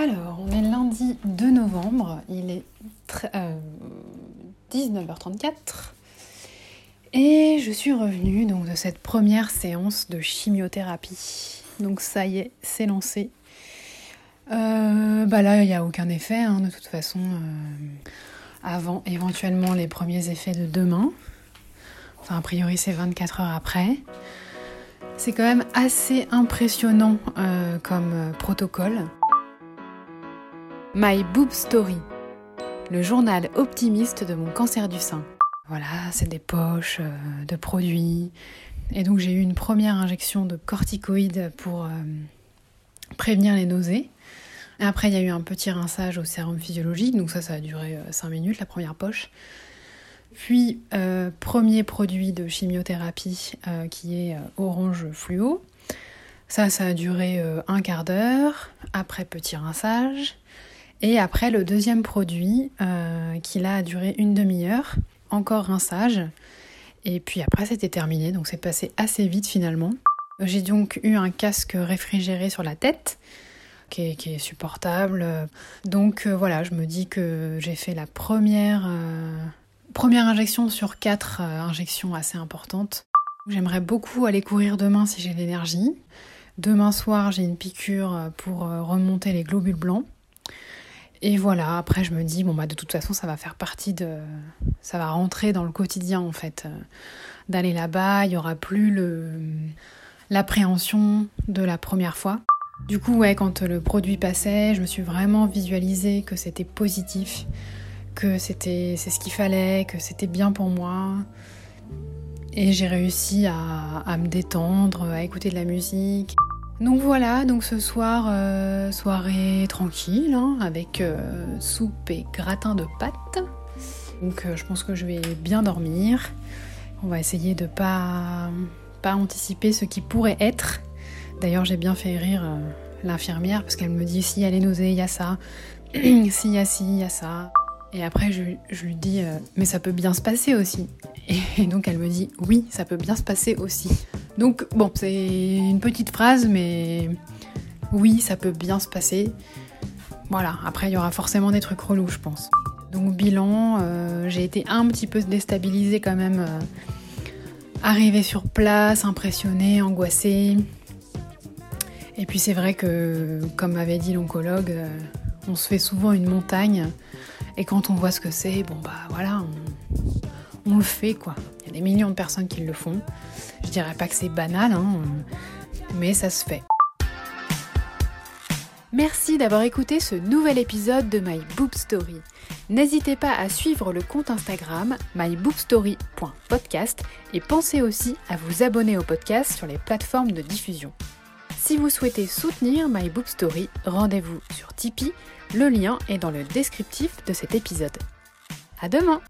Alors, on est lundi 2 novembre, il est 19h34 euh, et je suis revenue donc de cette première séance de chimiothérapie. Donc ça y est, c'est lancé. Euh, bah là, il n'y a aucun effet hein, de toute façon euh, avant éventuellement les premiers effets de demain. Enfin, a priori, c'est 24 heures après. C'est quand même assez impressionnant comme protocole. My Boob Story, le journal optimiste de mon cancer du sein. Voilà, c'est des poches euh, de produits. Et donc j'ai eu une première injection de corticoïdes pour euh, prévenir les nausées. Après, il y a eu un petit rinçage au sérum physiologique, donc ça, ça a duré 5 euh, minutes, la première poche. Puis, premier produit de chimiothérapie qui est orange fluo. Ça, ça a duré un quart d'heure. Après, petit rinçage. Et après, le deuxième produit, euh, qui là a duré une demi-heure, encore rinçage. Et puis après, c'était terminé, donc c'est passé assez vite finalement. J'ai donc eu un casque réfrigéré sur la tête, qui est, supportable. Donc euh, voilà, je me dis que j'ai fait la première, euh, première injection sur quatre injections assez importantes. J'aimerais beaucoup aller courir demain si j'ai l'énergie. Demain soir, j'ai une piqûre pour remonter les globules blancs. Et voilà, après je me dis, bon bah de toute façon ça va faire partie de... ça va rentrer dans le quotidien en fait. Euh, d'aller là-bas, il n'y aura plus le l'appréhension de la première fois. Du coup, ouais, quand le produit passait, je me suis vraiment visualisé que c'était positif, que c'était c'est ce qu'il fallait, que c'était bien pour moi. Et j'ai réussi à, à me détendre, à écouter de la musique. Donc voilà, donc ce soir, euh, soirée tranquille, hein, avec euh, soupe et gratin de pâtes. Donc euh, je pense que je vais bien dormir. On va essayer de pas, pas anticiper ce qui pourrait être. D'ailleurs j'ai bien fait rire l'infirmière parce qu'elle me dit si elle est nausée, il y a ça. si, y a ci, il y a ça. Et après je, lui dis mais ça peut bien se passer aussi. et donc elle me dit oui, ça peut bien se passer aussi. Donc bon, c'est une petite phrase, mais oui, ça peut bien se passer. Voilà, après il y aura forcément des trucs relous, je pense. Donc bilan, euh, j'ai été un petit peu déstabilisée quand même. Euh, arrivée sur place, impressionnée, angoissée. Et puis c'est vrai que, comme m'avait dit l'oncologue, euh, on se fait souvent une montagne. Et quand on voit ce que c'est, bon bah voilà, on le fait quoi. Des millions de personnes qui le font. Je dirais pas que c'est banal, hein, mais ça se fait. Merci d'avoir écouté ce nouvel épisode de My Boob Story. N'hésitez pas à suivre le compte Instagram myboobstory.podcast et pensez aussi à vous abonner au podcast sur les plateformes de diffusion. Si vous souhaitez soutenir My Boob Story, rendez-vous sur Tipeee, le lien est dans le descriptif de cet épisode. À demain!